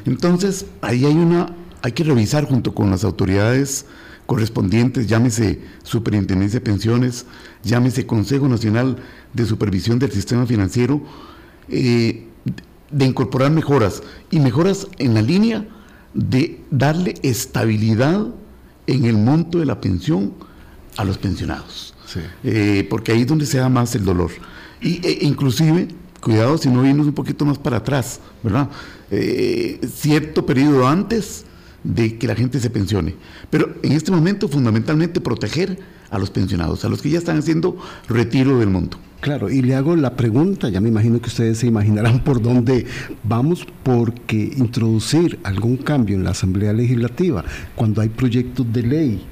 Entonces, ahí hay una, hay que revisar junto con las autoridades correspondientes, llámese Superintendencia de Pensiones, llámese Consejo Nacional de Supervisión del Sistema Financiero, eh, de incorporar mejoras y mejoras en la línea de darle estabilidad en el monto de la pensión a los pensionados. Sí. Eh, porque ahí es donde se da más el dolor. Y, e- inclusive, cuidado si no vienes un poquito más para atrás, ¿verdad? Eh, cierto periodo antes de que la gente se pensione. Pero en este momento, fundamentalmente, proteger a los pensionados, a los que ya están haciendo retiro del mundo. Claro, y le hago la pregunta, ya me imagino que ustedes se imaginarán por dónde vamos, porque introducir algún cambio en la Asamblea Legislativa, cuando hay proyectos de ley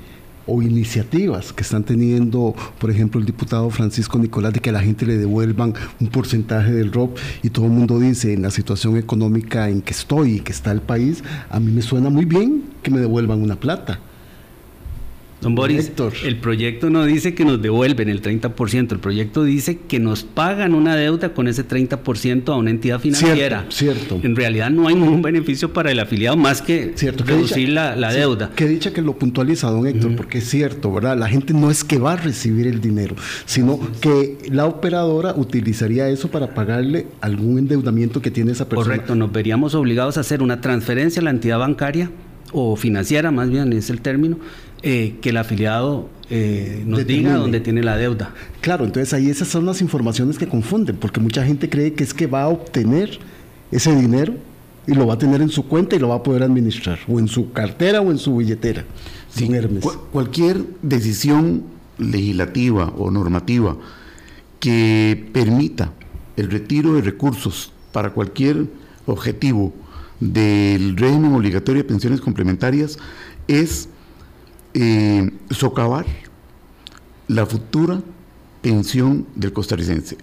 o iniciativas que están teniendo, por ejemplo, el diputado Francisco Nicolás, de que a la gente le devuelvan un porcentaje del ROP y todo el mundo dice, en la situación económica en que estoy y que está el país, a mí me suena muy bien que me devuelvan una plata. Don Boris, Héctor. el proyecto no dice que nos devuelven el 30%, el proyecto dice que nos pagan una deuda con ese 30% a una entidad financiera. Cierto, cierto. En realidad no hay ningún beneficio para el afiliado más que Cierto, que reducir dicha- la, la deuda. Que dicha que lo puntualiza, don Héctor, porque es cierto, ¿verdad? La gente no es que va a recibir el dinero, sino que la operadora utilizaría eso para pagarle algún endeudamiento que tiene esa persona. Correcto, nos veríamos obligados a hacer una transferencia a la entidad bancaria o financiera, más bien es el término, eh, que el afiliado eh, nos Determine. diga dónde tiene la deuda. Claro, entonces ahí esas son las informaciones que confunden, porque mucha gente cree que es que va a obtener ese dinero y lo va a tener en su cuenta y lo va a poder administrar, o en su cartera o en su billetera. Sí, don Hermes. cu- cualquier decisión legislativa o normativa que permita el retiro de recursos para cualquier objetivo del régimen obligatorio de pensiones complementarias es eh, socavar la futura pensión del costarricense.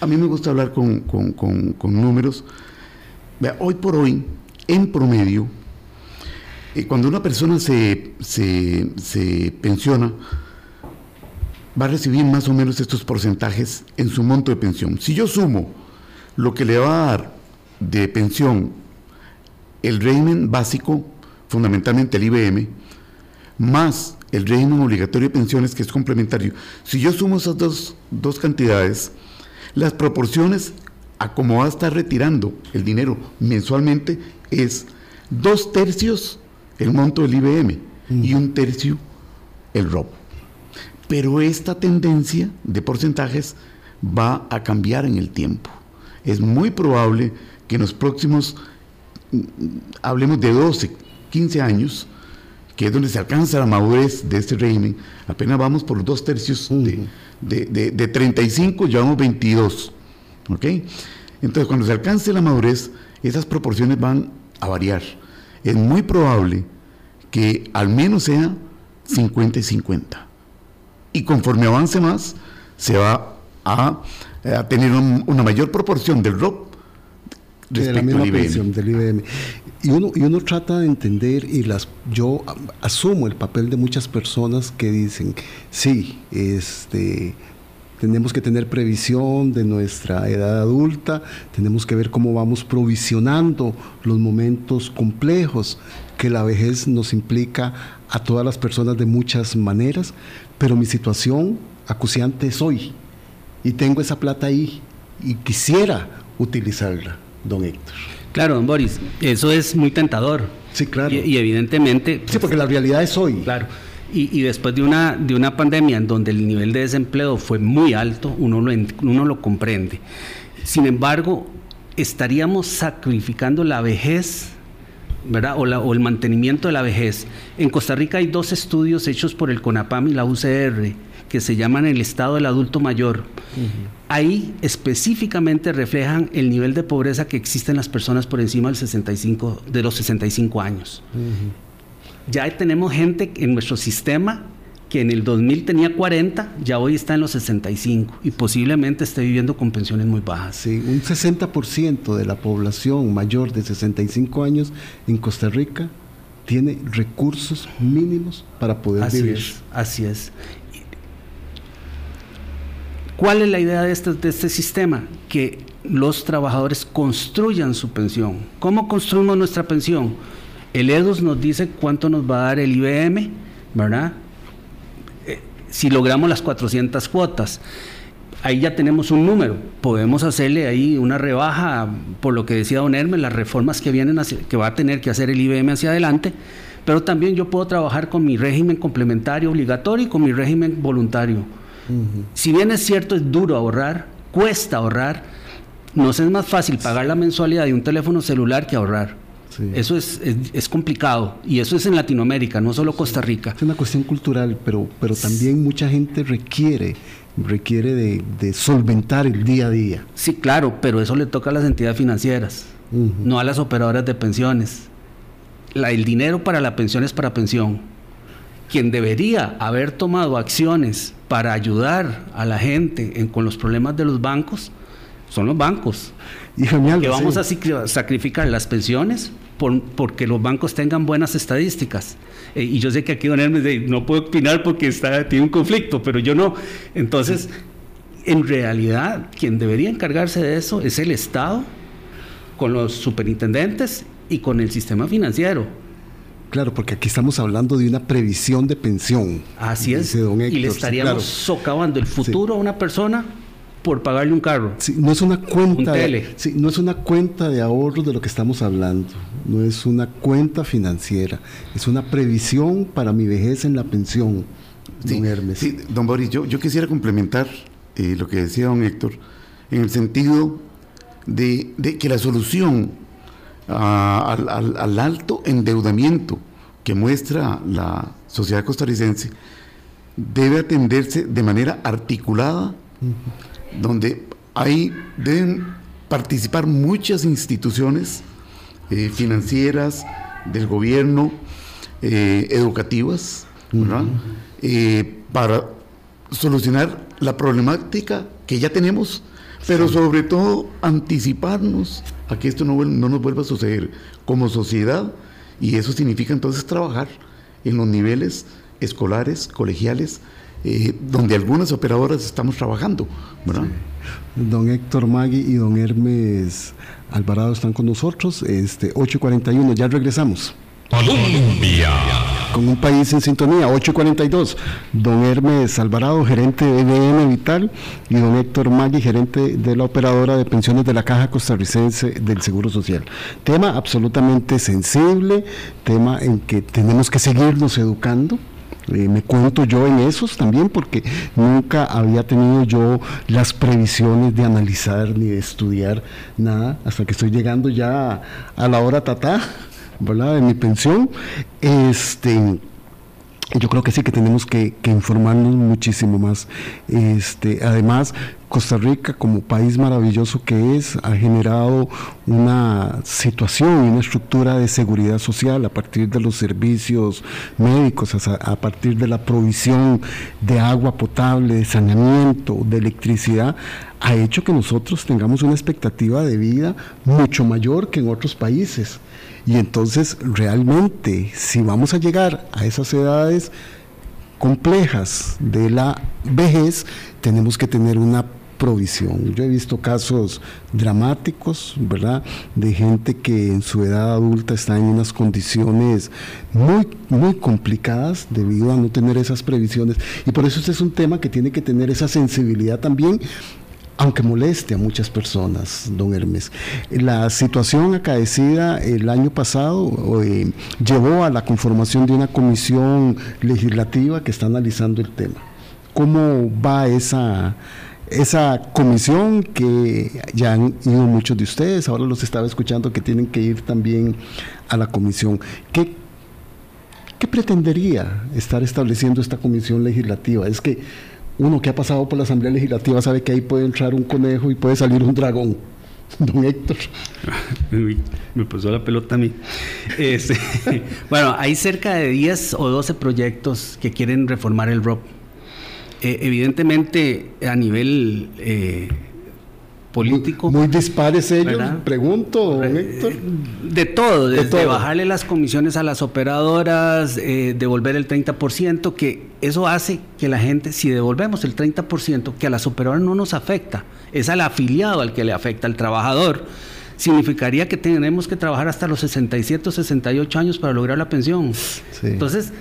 A mí me gusta hablar con, con- con- números. Hoy por hoy, en promedio, eh, cuando una persona se, se- se pensiona, va a recibir más o menos estos porcentajes en su monto de pensión. Si yo sumo lo que le va a dar de pensión el régimen básico, fundamentalmente el IBM, más el régimen obligatorio de pensiones que es complementario, si yo sumo esas dos, dos cantidades, las proporciones a cómo va a estar retirando el dinero mensualmente es dos tercios el monto del IBM y un tercio el ROP. Pero esta tendencia de porcentajes va a cambiar en el tiempo. Es muy probable que en los próximos, mm, hablemos de 12, 15 años, que es donde se alcanza la madurez de este régimen, apenas vamos por los dos tercios de, de, de, 35, llevamos 22. ¿Ok? Entonces, cuando se alcance la madurez, esas proporciones van a variar. Es muy probable que al menos sea 50 y 50. Y conforme avance más, se va a, tener una mayor proporción del De la misma pensión del IBM. Y uno, y uno trata de entender, y las yo asumo el papel de muchas personas que dicen, sí, este, tenemos que tener previsión de nuestra edad adulta, tenemos que ver cómo vamos provisionando los momentos complejos que la vejez nos implica a todas las personas de muchas maneras, pero mi situación acuciante es hoy y tengo esa plata ahí y quisiera utilizarla, don Héctor. Claro, don Boris, eso es muy tentador. Sí, claro. Y, evidentemente... Sí, porque la realidad es hoy. Claro. Y, después de una, de una pandemia en donde el nivel de desempleo fue muy alto, uno lo, uno lo comprende. Sin embargo, estaríamos sacrificando la vejez ¿verdad? O, o, el mantenimiento de la vejez. En Costa Rica hay dos estudios hechos por el CONAPAM y la UCR que se llaman el estado del adulto mayor. Ahí específicamente reflejan el nivel de pobreza que existe en las personas por encima del 65, de los 65 años ya tenemos gente en nuestro sistema que en el 2000 tenía 40, ya hoy está en los 65 y posiblemente esté viviendo con pensiones muy bajas. Sí, un 60% de la población mayor de 65 años en Costa Rica tiene recursos mínimos para poder así vivir. Es, así es. ¿Cuál es la idea de este, de este sistema? Que los trabajadores construyan su pensión. ¿Cómo construimos nuestra pensión? El EDOS nos dice cuánto nos va a dar el IBM, ¿verdad? Eh, si logramos las 400 cuotas. Ahí ya tenemos un número, podemos hacerle ahí una rebaja, por lo que decía don Hermes, las reformas que vienen, que va a tener que hacer el IBM hacia adelante, pero también yo puedo trabajar con mi régimen complementario obligatorio y con mi régimen voluntario. Si bien es cierto, es duro ahorrar, cuesta ahorrar, nos es más fácil pagar la mensualidad de un teléfono celular que ahorrar. Eso es, es, complicado y eso es en Latinoamérica, no solo Costa Rica. Es una cuestión cultural, pero, pero también mucha gente requiere requiere de, solventar el día a día. Sí, claro, pero eso le toca a las entidades financieras, no a las operadoras de pensiones. La, el dinero para la pensión es para pensión. Quien debería haber tomado acciones para ayudar a la gente con los problemas de los bancos son los bancos. Y genial, que vamos a sacrificar las pensiones porque los bancos tengan buenas estadísticas. Eh, y yo sé que aquí Don Hermes no puedo opinar porque está, tiene un conflicto, pero yo no. Entonces, en realidad, quien debería encargarse de eso es el Estado, con los superintendentes y con el sistema financiero. Claro, porque aquí estamos hablando de una previsión de pensión. Así es. y le estaríamos socavando el futuro a una persona por pagarle un carro. no es una cuenta, de, no es una cuenta de ahorros de lo que estamos hablando, no es una cuenta financiera, es una previsión para mi vejez en la pensión. don Hermes. Sí, don Boris, yo, yo quisiera complementar eh, lo que decía don Héctor, en el sentido de, que la solución al, al, alto endeudamiento que muestra la sociedad costarricense debe atenderse de manera articulada donde hay, deben participar muchas instituciones eh, financieras, del gobierno, eh, educativas, eh, para solucionar la problemática que ya tenemos, pero sobre todo anticiparnos a que esto no, no nos vuelva a suceder como sociedad y eso significa entonces trabajar en los niveles escolares, colegiales, eh, donde algunas operadoras estamos trabajando. ¿verdad? Don Héctor Magui y don Hermes Alvarado están con nosotros. Este, 8.41, ya regresamos. Colombia. Con un país en sintonía, 8.42. Don Hermes Alvarado, gerente de EBM Vital, y don Héctor Magui, gerente de la operadora de pensiones de la Caja Costarricense del Seguro Social. Tema absolutamente sensible, tema en que tenemos que seguirnos educando eh, me cuento yo en esos también porque nunca había tenido yo las previsiones de analizar ni de estudiar nada hasta que estoy llegando ya a la hora tatá De mi pensión. Este, yo creo que sí que tenemos que, informarnos muchísimo más. Este, además, Costa Rica, como país maravilloso que es, ha generado una situación y una estructura de seguridad social a partir de los servicios médicos, a partir de la provisión de agua potable, de saneamiento, de electricidad, ha hecho que nosotros tengamos una expectativa de vida mucho mayor que en otros países. Y entonces realmente si vamos a llegar a esas edades complejas de la vejez, tenemos que tener una provisión. Yo he visto casos dramáticos, ¿verdad? De gente que en su edad adulta está en unas condiciones muy, muy complicadas debido a no tener esas previsiones. Y por eso este es un tema que tiene que tener esa sensibilidad también aunque moleste a muchas personas, don Hermes. La situación acaecida el año pasado eh, llevó a la conformación de una comisión legislativa que está analizando el tema. ¿Cómo va esa, esa comisión que ya han ido muchos de ustedes? Ahora los estaba escuchando que tienen que ir también a la comisión. ¿Qué, qué pretendería estar estableciendo esta comisión legislativa? Es que uno que ha pasado por la Asamblea Legislativa sabe que ahí puede entrar un conejo y puede salir un dragón. Don Héctor. Me pasó la pelota a mí. Este, bueno, hay cerca de 10 o 12 proyectos que quieren reformar el ROP. Eh, evidentemente, a nivel eh, político. Muy, dispares ellos, pregunto, Héctor. De todo, desde bajarle las comisiones a las operadoras, eh, devolver el 30%, que eso hace que la gente, si devolvemos el 30%, que a las operadoras no nos afecta, es al afiliado al que le afecta, al trabajador significaría que tenemos que trabajar hasta los 67 o 68 años para lograr la pensión. Entonces,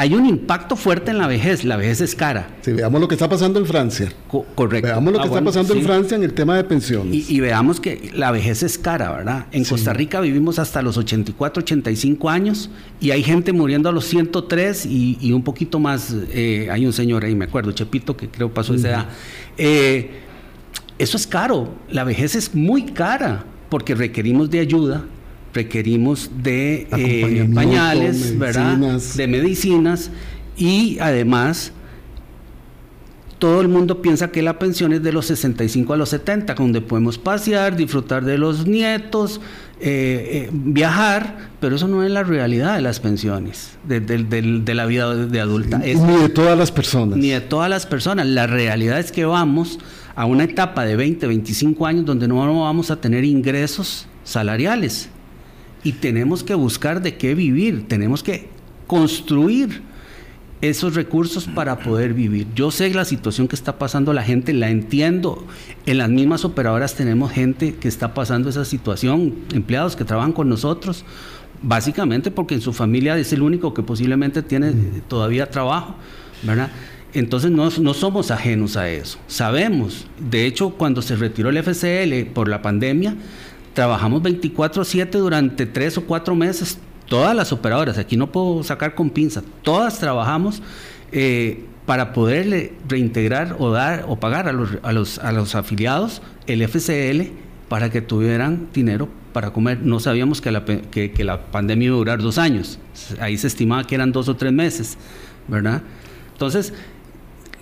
hay un impacto fuerte en la vejez. La vejez es cara. Sí, veamos lo que está pasando en Francia. correcto. Veamos lo que ah, está pasando en Francia en el tema de pensiones. Y, veamos que la vejez es cara, ¿verdad? En Costa Rica vivimos hasta los 84, 85 años y hay gente muriendo a los 103 y, un poquito más. Eh, hay un señor ahí, me acuerdo, Chepito, que creo pasó esa edad. Eh, eso es caro. La vejez es muy cara porque requerimos de ayuda requerimos de eh, pañales, ¿verdad? De medicinas y además todo el mundo piensa que la pensión es de los 65 a los 70, donde podemos pasear, disfrutar de los nietos, eh, eh, viajar, pero eso no es la realidad de las pensiones, de, la vida de adulta. ni de todas las personas. Ni de todas las personas. La realidad es que vamos a una etapa de 20, 25 años donde no vamos a tener ingresos salariales y tenemos que buscar de qué vivir, tenemos que construir esos recursos para poder vivir. Yo sé la situación que está pasando la gente, la entiendo. En las mismas operadoras tenemos gente que está pasando esa situación, empleados que trabajan con nosotros, básicamente porque en su familia es el único que posiblemente tiene todavía trabajo, ¿verdad? Entonces no, no, somos ajenos a eso, sabemos. De hecho, cuando se retiró el FCL por la pandemia, trabajamos 24/7 durante tres o cuatro meses, todas las operadoras, aquí no puedo sacar con pinza, todas trabajamos eh, para poderle reintegrar o dar o pagar a los, a los, a los afiliados el FCL para que tuvieran dinero para comer. No sabíamos que la, que, que la pandemia iba a durar dos años, ahí se estimaba que eran dos o tres meses, ¿verdad? Entonces,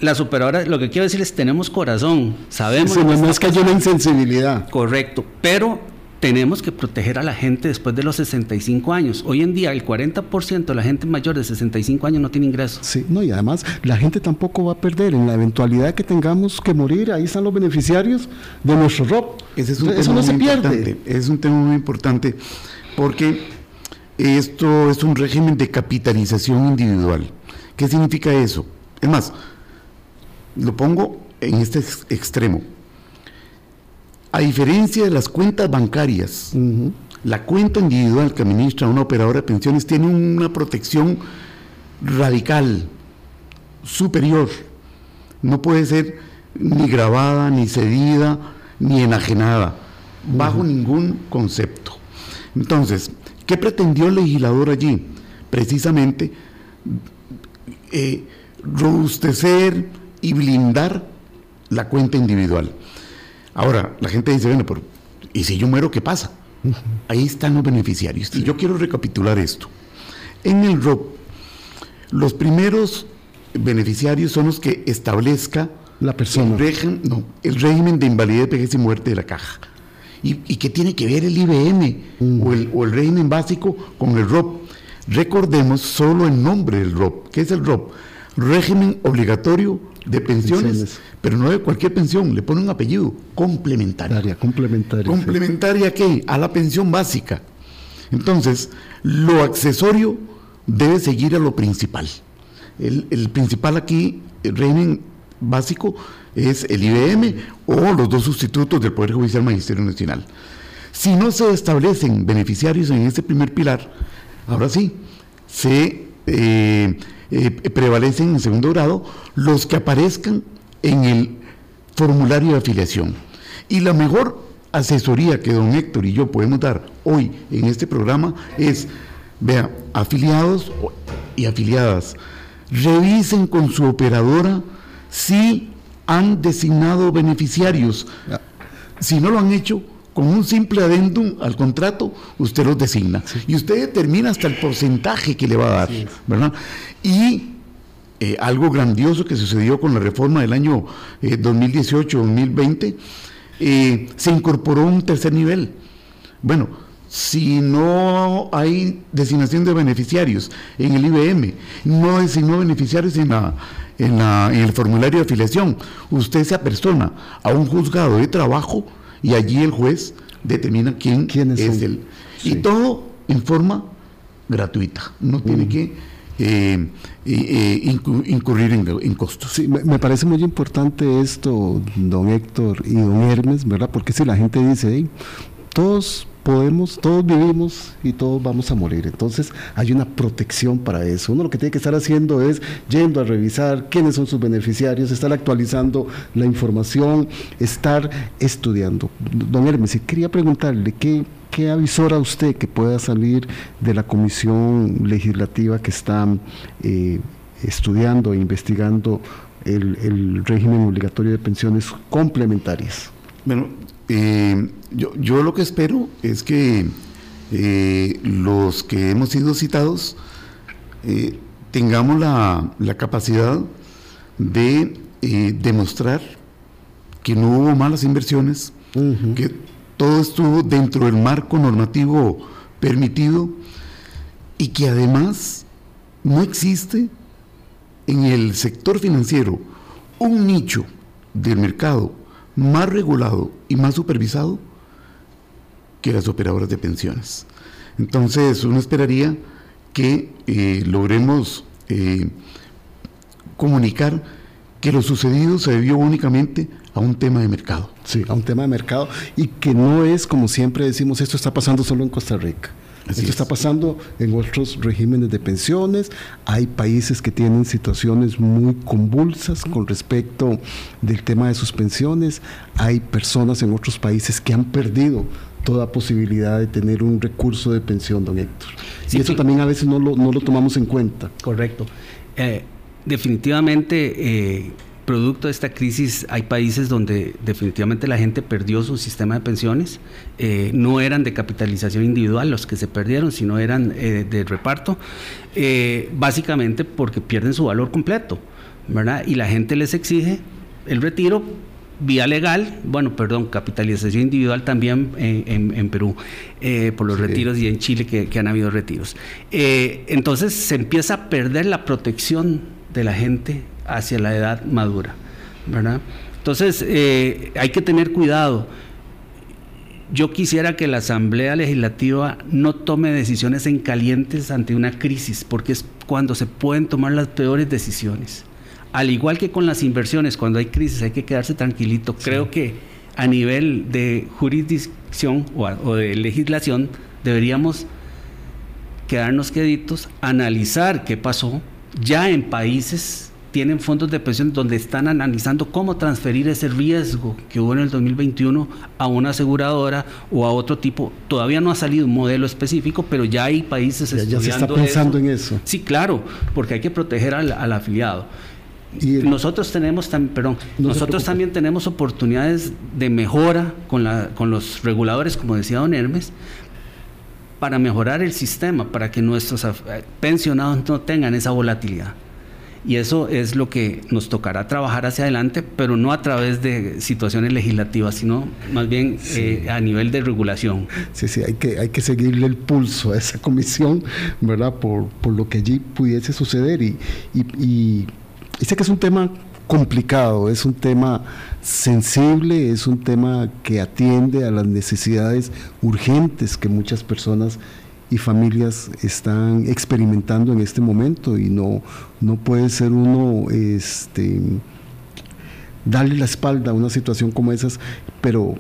las operadoras, lo que quiero decirles, tenemos corazón, sabemos... Sí, no es que haya una insensibilidad. Correcto, pero tenemos que proteger a la gente después de los 65 años. Hoy en día el 40% de la gente mayor de 65 años no tiene ingresos. Sí, no, y además la gente tampoco va a perder en la eventualidad que tengamos que morir, ahí están los beneficiarios de nuestro ROP. Ese es un Eso no se pierde. Es un tema muy importante porque esto es un régimen de capitalización individual. ¿Qué significa eso? Es más, lo pongo en este extremo a diferencia de las cuentas bancarias, la cuenta individual que administra una operadora de pensiones tiene una protección radical, superior. No puede ser ni grabada, ni cedida, ni enajenada, bajo ningún concepto. Entonces, ¿qué pretendió el legislador allí? Precisamente eh, robustecer y blindar la cuenta individual. Ahora, la gente dice, bueno, pero ¿y si yo muero, qué pasa? Ahí están los beneficiarios. Y yo quiero recapitular esto. En el ROP, los primeros beneficiarios son los que establezca La persona. el, régimen, no, el régimen de invalidez, vejez y muerte de la caja. ¿Y, y qué tiene que ver el IBM o, el, o el régimen básico con el ROP? Recordemos solo el nombre del ROP. ¿Qué es el ROP? Régimen obligatorio de pensiones, Pensiones. pero no de cualquier pensión, le pone un apellido complementaria. ¿Complementaria a qué? A la pensión básica. Entonces, lo accesorio debe seguir a lo principal. El, el principal aquí, el régimen básico, es el IBM o los dos sustitutos del Poder Judicial Magisterio Nacional. Si no se establecen beneficiarios en este primer pilar, ahora sí, se eh, eh, prevalecen en segundo grado los que aparezcan en el formulario de afiliación. Y la mejor asesoría que don Héctor y yo podemos dar hoy en este programa es, vea, afiliados y afiliadas, revisen con su operadora si han designado beneficiarios. Si no lo han hecho, con un simple adendum al contrato, usted los designa. Y usted determina hasta el porcentaje que le va a dar, ¿verdad? Y eh, algo grandioso que sucedió con la reforma del año eh, 2018-2020, eh, se incorporó un tercer nivel. Bueno, si no hay designación de beneficiarios en el IBM, no designó beneficiarios en, la, en, la- en el formulario de afiliación, usted se apersona a un juzgado de trabajo y allí el juez determina quién ¿Quiénes es el. Sí. Y todo en forma gratuita, no tiene Mm. que eh, eh, incu- incurrir en, en costos. Sí, me, me parece muy importante esto, don Héctor y don Hermes, ¿verdad? Porque si la gente dice, "Ey, todos podemos, todos vivimos y todos vamos a morir. Entonces hay una protección para eso. Uno lo que tiene que estar haciendo es yendo a revisar quiénes son sus beneficiarios, estar actualizando la información, estar estudiando. Don Hermes, quería preguntarle, ¿qué, qué avisora usted que pueda salir de la comisión legislativa que está eh, estudiando e investigando el, el régimen obligatorio de pensiones complementarias? Bueno, eh, yo, yo lo que espero es que eh, los que hemos sido citados eh, tengamos la, la capacidad de demostrar que no hubo malas inversiones, que todo estuvo dentro del marco normativo permitido y que además no existe en el sector financiero un nicho del mercado más regulado y más supervisado que las operadoras de pensiones. Entonces, uno esperaría que eh, logremos eh, comunicar que lo sucedido se debió únicamente a un tema de mercado. Sí, a un tema de mercado y que no es como siempre decimos, esto está pasando solo en Costa Rica. Así esto es. está pasando en otros regímenes de pensiones. Hay países que tienen situaciones muy convulsas con respecto del tema de sus pensiones. Hay personas en otros países que han perdido toda posibilidad de tener un recurso de pensión, don Héctor. Sí, y eso sí. también a veces no lo, no lo tomamos en cuenta. Correcto. Eh, definitivamente, eh, producto de esta crisis, hay países donde definitivamente la gente perdió su sistema de pensiones. Eh, no eran de capitalización individual los que se perdieron, sino eran eh, de reparto, eh, básicamente porque pierden su valor completo, ¿verdad? Y la gente les exige el retiro vía legal, bueno, perdón, capitalización individual también en, en- en Perú, eh, por los Sí. retiros y en Chile que, que han habido retiros. Eh, entonces se empieza a perder la protección de la gente hacia la edad madura, ¿verdad? Entonces eh, hay que tener cuidado. Yo quisiera que la Asamblea Legislativa no tome decisiones en calientes ante una crisis, porque es cuando se pueden tomar las peores decisiones. Al igual que con las inversiones, cuando hay crisis hay que quedarse tranquilito. Creo que a nivel de jurisdicción o, a- o de legislación deberíamos quedarnos queditos, analizar qué pasó. Ya en países tienen fondos de pensión donde están analizando cómo transferir ese riesgo que hubo en el 2021 a una aseguradora o a otro tipo. Todavía no ha salido un modelo específico, pero ya hay países Ya, ya se está estudiando pensando eso. en eso. Sí, claro, porque hay que proteger al, al afiliado. y nosotros tenemos también, perdón, nosotros también tenemos oportunidades de mejora con, la, con los reguladores, como decía don Hermes, para mejorar el sistema, para que nuestros pensionados no tengan esa volatilidad. Y eso es lo que nos tocará trabajar hacia adelante, pero no a través de situaciones legislativas, sino más bien eh, a nivel de regulación. Sí, sí, hay que, hay que seguirle el pulso a esa comisión, ¿verdad? Por, por lo que allí pudiese suceder. Y, y, y, y sé que es un tema complicado, es un tema sensible, es un tema que atiende a las necesidades urgentes que muchas personas y familias están experimentando en este momento y no, no puede ser uno este, darle la espalda a una situación como esas, pero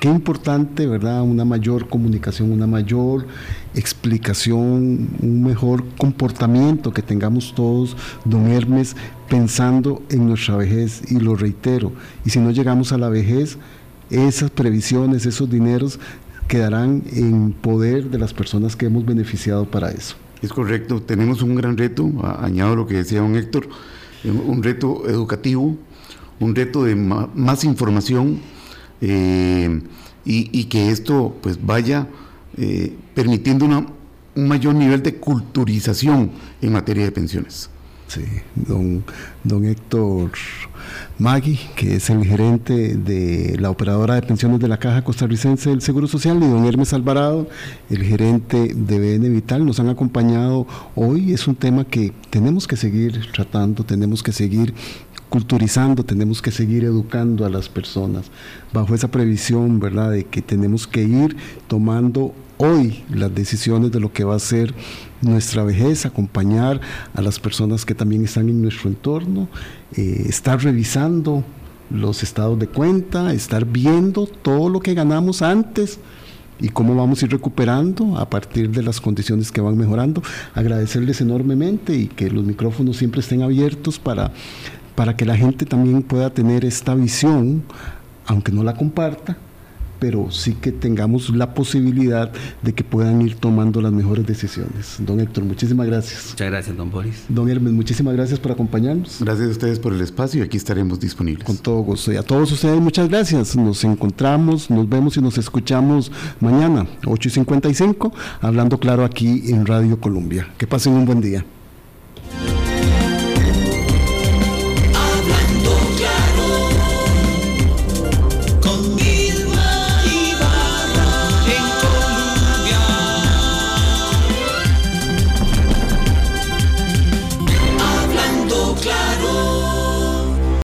qué importante, ¿verdad? Una mayor comunicación, una mayor explicación, un mejor comportamiento que tengamos todos, don Hermes, pensando en nuestra vejez, y lo reitero, y si no llegamos a la vejez, esas previsiones, esos dineros quedarán en poder de las personas que hemos beneficiado para eso. Es correcto, tenemos un gran reto, añado lo que decía don Héctor, un reto educativo, un reto de más información eh, y, que esto pues vaya eh, permitiendo una, un mayor nivel de culturización en materia de pensiones. Sí, don, don Héctor Magui, que es el gerente de la operadora de pensiones de la Caja Costarricense del Seguro Social, y don Hermes Alvarado, el gerente de BN Vital, nos han acompañado hoy. Es un tema que tenemos que seguir tratando, tenemos que seguir culturizando, tenemos que seguir educando a las personas bajo esa previsión, ¿verdad?, de que tenemos que ir tomando hoy las decisiones de lo que va a ser nuestra vejez, acompañar a las personas que también están en nuestro entorno, eh, estar revisando los estados de cuenta, estar viendo todo lo que ganamos antes y cómo vamos a ir recuperando a partir de las condiciones que van mejorando. Agradecerles enormemente y que los micrófonos siempre estén abiertos para, para que la gente también pueda tener esta visión, aunque no la comparta, pero sí que tengamos la posibilidad de que puedan ir tomando las mejores decisiones. Don Héctor, muchísimas gracias. Muchas gracias, don Boris. Don Hermes, muchísimas gracias por acompañarnos. Gracias a ustedes por el espacio y aquí estaremos disponibles. Con todo gusto. Y a todos ustedes, muchas gracias. Nos encontramos, nos vemos y nos escuchamos mañana, 8 y 55, hablando claro aquí en Radio Colombia. Que pasen un buen día.